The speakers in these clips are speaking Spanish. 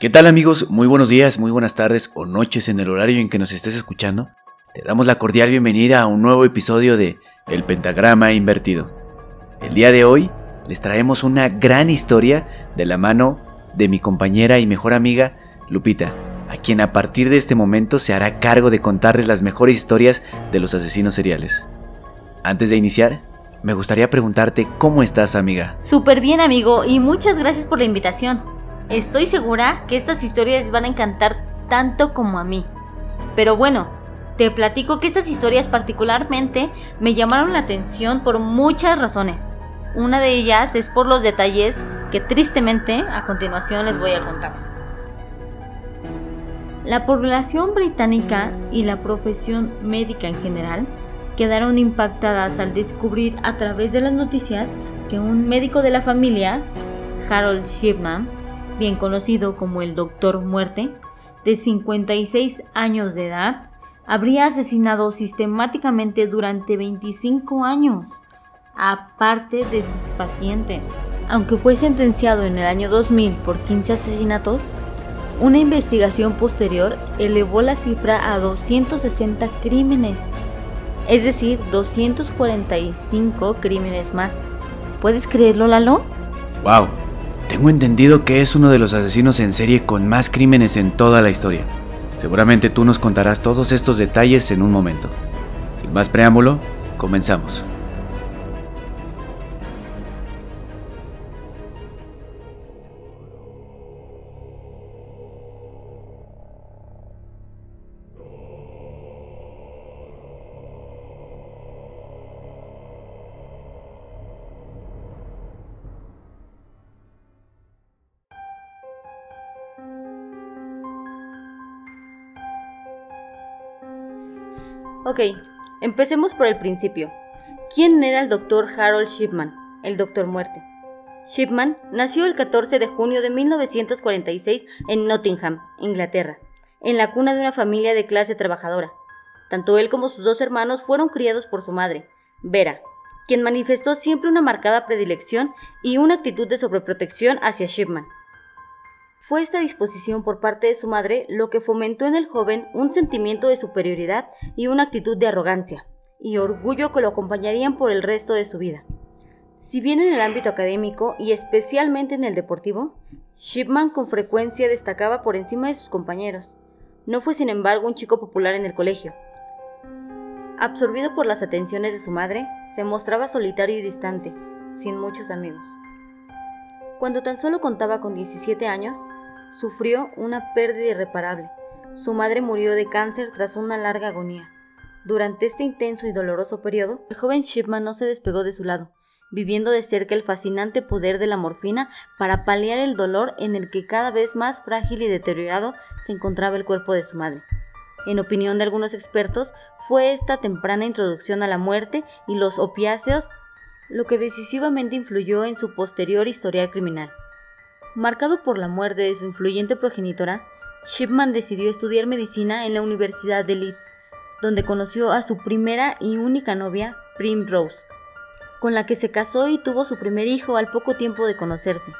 ¿Qué tal amigos? Muy buenos días, muy buenas tardes o noches en el horario en que nos estés escuchando. Te damos la cordial bienvenida a un nuevo episodio de El Pentagrama Invertido. El día de hoy les traemos una gran historia de la mano de mi compañera y mejor amiga Lupita, a quien a partir de este momento se hará cargo de contarles las mejores historias de los asesinos seriales. Antes de iniciar, me gustaría preguntarte cómo estás amiga. Súper bien amigo y muchas gracias por la invitación. Estoy segura que estas historias van a encantar tanto como a mí. Pero bueno, te platico que estas historias particularmente me llamaron la atención por muchas razones. Una de ellas es por los detalles que tristemente a continuación les voy a contar. La población británica y la profesión médica en general quedaron impactadas al descubrir a través de las noticias que un médico de la familia, Harold Shipman, bien conocido como el Doctor Muerte, de 56 años de edad, habría asesinado sistemáticamente durante 25 años, aparte de sus pacientes. Aunque fue sentenciado en el año 2000 por 15 asesinatos, una investigación posterior elevó la cifra a 260 crímenes, es decir, 245 crímenes más. ¿Puedes creerlo, Lalo? ¡Wow! Tengo entendido que es uno de los asesinos en serie con más crímenes en toda la historia. Seguramente tú nos contarás todos estos detalles en un momento. Sin más preámbulo, comenzamos. Ok, empecemos por el principio. ¿Quién era el doctor Harold Shipman, el doctor muerte? Shipman nació el 14 de junio de 1946 en Nottingham, Inglaterra, en la cuna de una familia de clase trabajadora. Tanto él como sus dos hermanos fueron criados por su madre, Vera, quien manifestó siempre una marcada predilección y una actitud de sobreprotección hacia Shipman. Fue esta disposición por parte de su madre lo que fomentó en el joven un sentimiento de superioridad y una actitud de arrogancia y orgullo que lo acompañarían por el resto de su vida. Si bien en el ámbito académico y especialmente en el deportivo, Shipman con frecuencia destacaba por encima de sus compañeros. No fue sin embargo un chico popular en el colegio. Absorbido por las atenciones de su madre, se mostraba solitario y distante, sin muchos amigos. Cuando tan solo contaba con 17 años, sufrió una pérdida irreparable. Su madre murió de cáncer tras una larga agonía. Durante este intenso y doloroso periodo, el joven Shipman no se despegó de su lado, viviendo de cerca el fascinante poder de la morfina para paliar el dolor en el que cada vez más frágil y deteriorado se encontraba el cuerpo de su madre. En opinión de algunos expertos, fue esta temprana introducción a la muerte y los opiáceos lo que decisivamente influyó en su posterior historial criminal. Marcado por la muerte de su influyente progenitora, Shipman decidió estudiar medicina en la Universidad de Leeds, donde conoció a su primera y única novia, Primrose, con la que se casó y tuvo su primer hijo al poco tiempo de conocerse.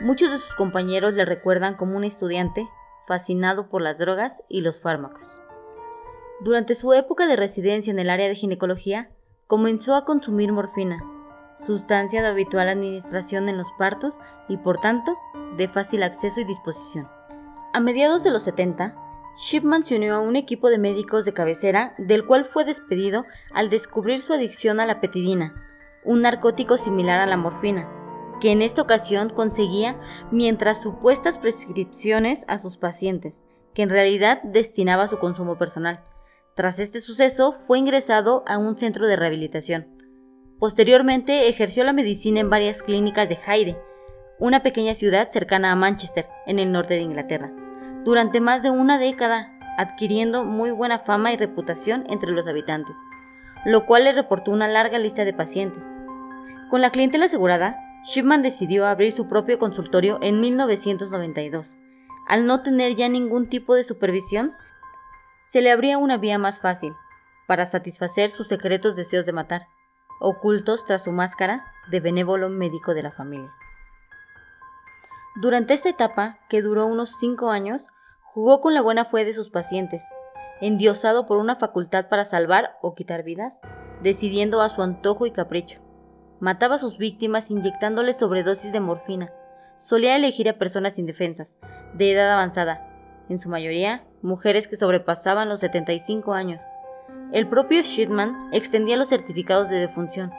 Muchos de sus compañeros le recuerdan como un estudiante fascinado por las drogas y los fármacos. Durante su época de residencia en el área de ginecología, comenzó a consumir morfina, sustancia de habitual administración en los partos y por tanto de fácil acceso y disposición. A mediados de los 70, Shipman se unió a un equipo de médicos de cabecera del cual fue despedido al descubrir su adicción a la petidina, un narcótico similar a la morfina, que en esta ocasión conseguía mientras supuestas prescripciones a sus pacientes, que en realidad destinaba a su consumo personal. Tras este suceso fue ingresado a un centro de rehabilitación. Posteriormente ejerció la medicina en varias clínicas de Hyde, una pequeña ciudad cercana a Manchester, en el norte de Inglaterra, durante más de una década, adquiriendo muy buena fama y reputación entre los habitantes, lo cual le reportó una larga lista de pacientes. Con la clientela asegurada, Shipman decidió abrir su propio consultorio en 1992. Al no tener ya ningún tipo de supervisión, se le abría una vía más fácil para satisfacer sus secretos deseos de matar ocultos tras su máscara de benévolo médico de la familia. Durante esta etapa, que duró unos cinco años, jugó con la buena fe de sus pacientes, endiosado por una facultad para salvar o quitar vidas, decidiendo a su antojo y capricho. Mataba a sus víctimas inyectándoles sobredosis de morfina. Solía elegir a personas indefensas, de edad avanzada, en su mayoría mujeres que sobrepasaban los 75 años. El propio Shipman extendía los certificados de defunción.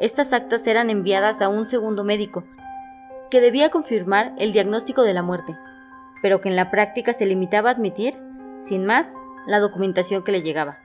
Estas actas eran enviadas a un segundo médico, que debía confirmar el diagnóstico de la muerte, pero que en la práctica se limitaba a admitir, sin más, la documentación que le llegaba.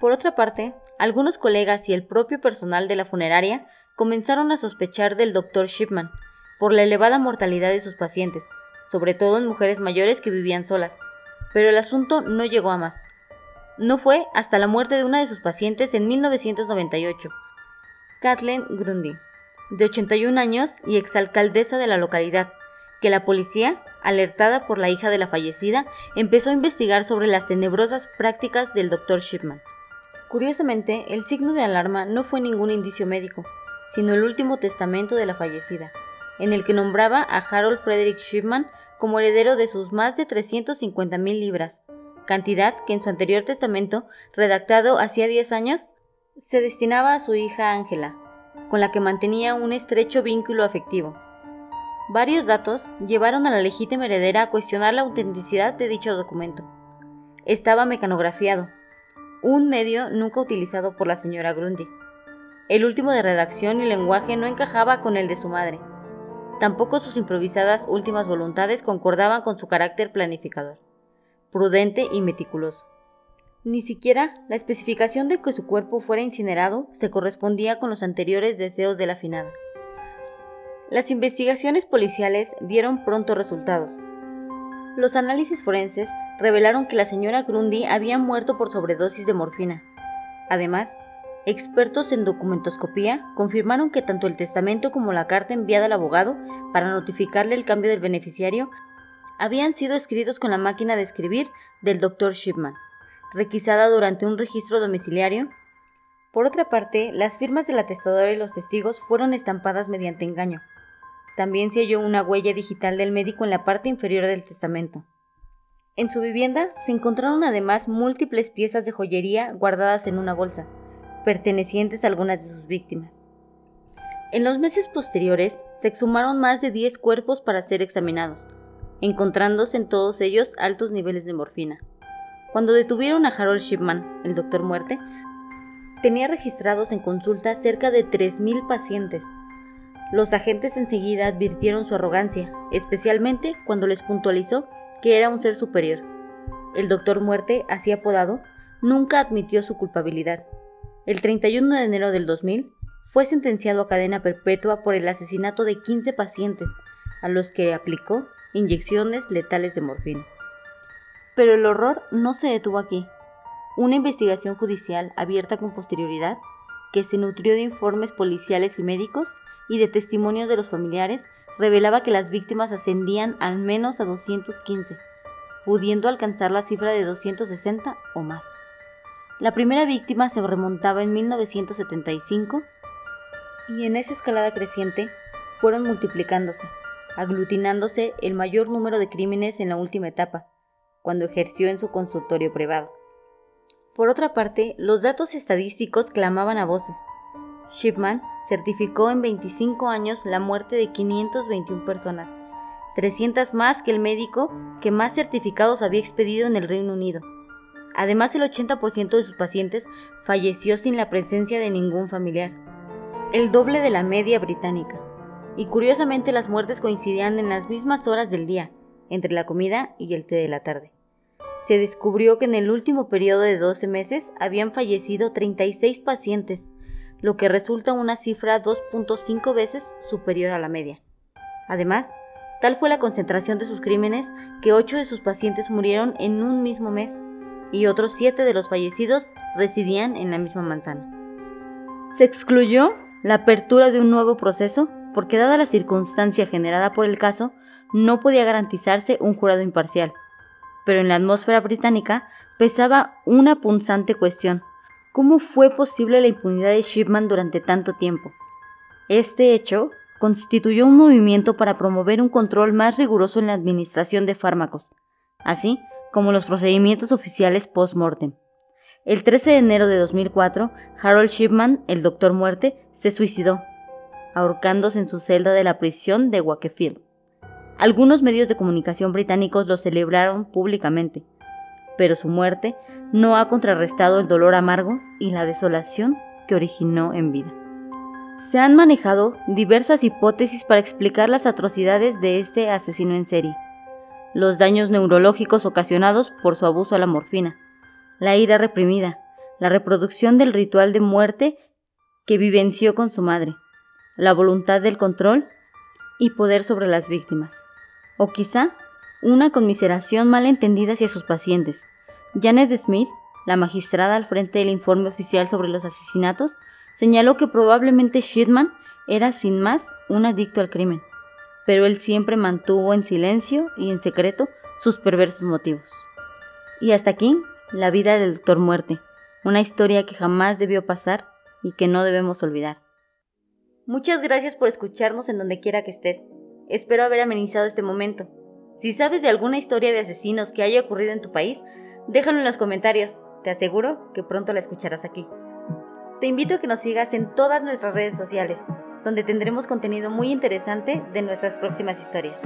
Por otra parte, algunos colegas y el propio personal de la funeraria comenzaron a sospechar del Dr. Shipman por la elevada mortalidad de sus pacientes, sobre todo en mujeres mayores que vivían solas, pero el asunto no llegó a más. No fue hasta la muerte de una de sus pacientes en 1998, Kathleen Grundy, de 81 años y exalcaldesa de la localidad, que la policía, alertada por la hija de la fallecida, empezó a investigar sobre las tenebrosas prácticas del Dr. Shipman. Curiosamente, el signo de alarma no fue ningún indicio médico, sino el último testamento de la fallecida, en el que nombraba a Harold Frederick Shipman como heredero de sus más de 350 mil libras, cantidad que en su anterior testamento, redactado hacía 10 años, se destinaba a su hija Ángela, con la que mantenía un estrecho vínculo afectivo. Varios datos llevaron a la legítima heredera a cuestionar la autenticidad de dicho documento. Estaba mecanografiado, un medio nunca utilizado por la señora Grundy. El último de redacción y lenguaje no encajaba con el de su madre. Tampoco sus improvisadas últimas voluntades concordaban con su carácter planificador, prudente y meticuloso. Ni siquiera la especificación de que su cuerpo fuera incinerado se correspondía con los anteriores deseos de la finada. Las investigaciones policiales dieron pronto resultados, los análisis forenses revelaron que la señora Grundy había muerto por sobredosis de morfina. Además, expertos en documentoscopía confirmaron que tanto el testamento como la carta enviada al abogado para notificarle el cambio del beneficiario habían sido escritos con la máquina de escribir del Dr. Shipman, requisada durante un registro domiciliario. Por otra parte, las firmas del atestador y los testigos fueron estampadas mediante engaño, también se halló una huella digital del médico en la parte inferior del testamento. En su vivienda se encontraron además múltiples piezas de joyería guardadas en una bolsa, pertenecientes a algunas de sus víctimas. En los meses posteriores se exhumaron más de 10 cuerpos para ser examinados, encontrándose en todos ellos altos niveles de morfina. Cuando detuvieron a Harold Shipman, el doctor muerte, tenía registrados en consulta cerca de 3.000 pacientes, los agentes enseguida advirtieron su arrogancia, especialmente cuando les puntualizó que era un ser superior. El doctor Muerte, así apodado, nunca admitió su culpabilidad. El 31 de enero del 2000 fue sentenciado a cadena perpetua por el asesinato de 15 pacientes, a los que aplicó inyecciones letales de morfina. Pero el horror no se detuvo aquí. Una investigación judicial abierta con posterioridad, que se nutrió de informes policiales y médicos, y de testimonios de los familiares revelaba que las víctimas ascendían al menos a 215, pudiendo alcanzar la cifra de 260 o más. La primera víctima se remontaba en 1975 y en esa escalada creciente fueron multiplicándose, aglutinándose el mayor número de crímenes en la última etapa, cuando ejerció en su consultorio privado. Por otra parte, los datos estadísticos clamaban a voces, Shipman certificó en 25 años la muerte de 521 personas, 300 más que el médico que más certificados había expedido en el Reino Unido. Además, el 80% de sus pacientes falleció sin la presencia de ningún familiar, el doble de la media británica. Y curiosamente las muertes coincidían en las mismas horas del día, entre la comida y el té de la tarde. Se descubrió que en el último periodo de 12 meses habían fallecido 36 pacientes, lo que resulta una cifra 2.5 veces superior a la media. Además, tal fue la concentración de sus crímenes que 8 de sus pacientes murieron en un mismo mes y otros 7 de los fallecidos residían en la misma manzana. Se excluyó la apertura de un nuevo proceso porque dada la circunstancia generada por el caso, no podía garantizarse un jurado imparcial. Pero en la atmósfera británica pesaba una punzante cuestión, ¿Cómo fue posible la impunidad de Shipman durante tanto tiempo? Este hecho constituyó un movimiento para promover un control más riguroso en la administración de fármacos, así como los procedimientos oficiales post-mortem. El 13 de enero de 2004, Harold Shipman, el Doctor Muerte, se suicidó, ahorcándose en su celda de la prisión de Wakefield. Algunos medios de comunicación británicos lo celebraron públicamente, pero su muerte no ha contrarrestado el dolor amargo y la desolación que originó en vida. Se han manejado diversas hipótesis para explicar las atrocidades de este asesino en serie. Los daños neurológicos ocasionados por su abuso a la morfina, la ira reprimida, la reproducción del ritual de muerte que vivenció con su madre, la voluntad del control y poder sobre las víctimas. O quizá una conmiseración mal entendida hacia sus pacientes. Janet Smith, la magistrada al frente del informe oficial sobre los asesinatos, señaló que probablemente Shitman era sin más un adicto al crimen, pero él siempre mantuvo en silencio y en secreto sus perversos motivos. Y hasta aquí, la vida del Doctor Muerte, una historia que jamás debió pasar y que no debemos olvidar. Muchas gracias por escucharnos en donde quiera que estés. Espero haber amenizado este momento. Si sabes de alguna historia de asesinos que haya ocurrido en tu país, déjalo en los comentarios. Te aseguro que pronto la escucharás aquí. Te invito a que nos sigas en todas nuestras redes sociales, donde tendremos contenido muy interesante de nuestras próximas historias.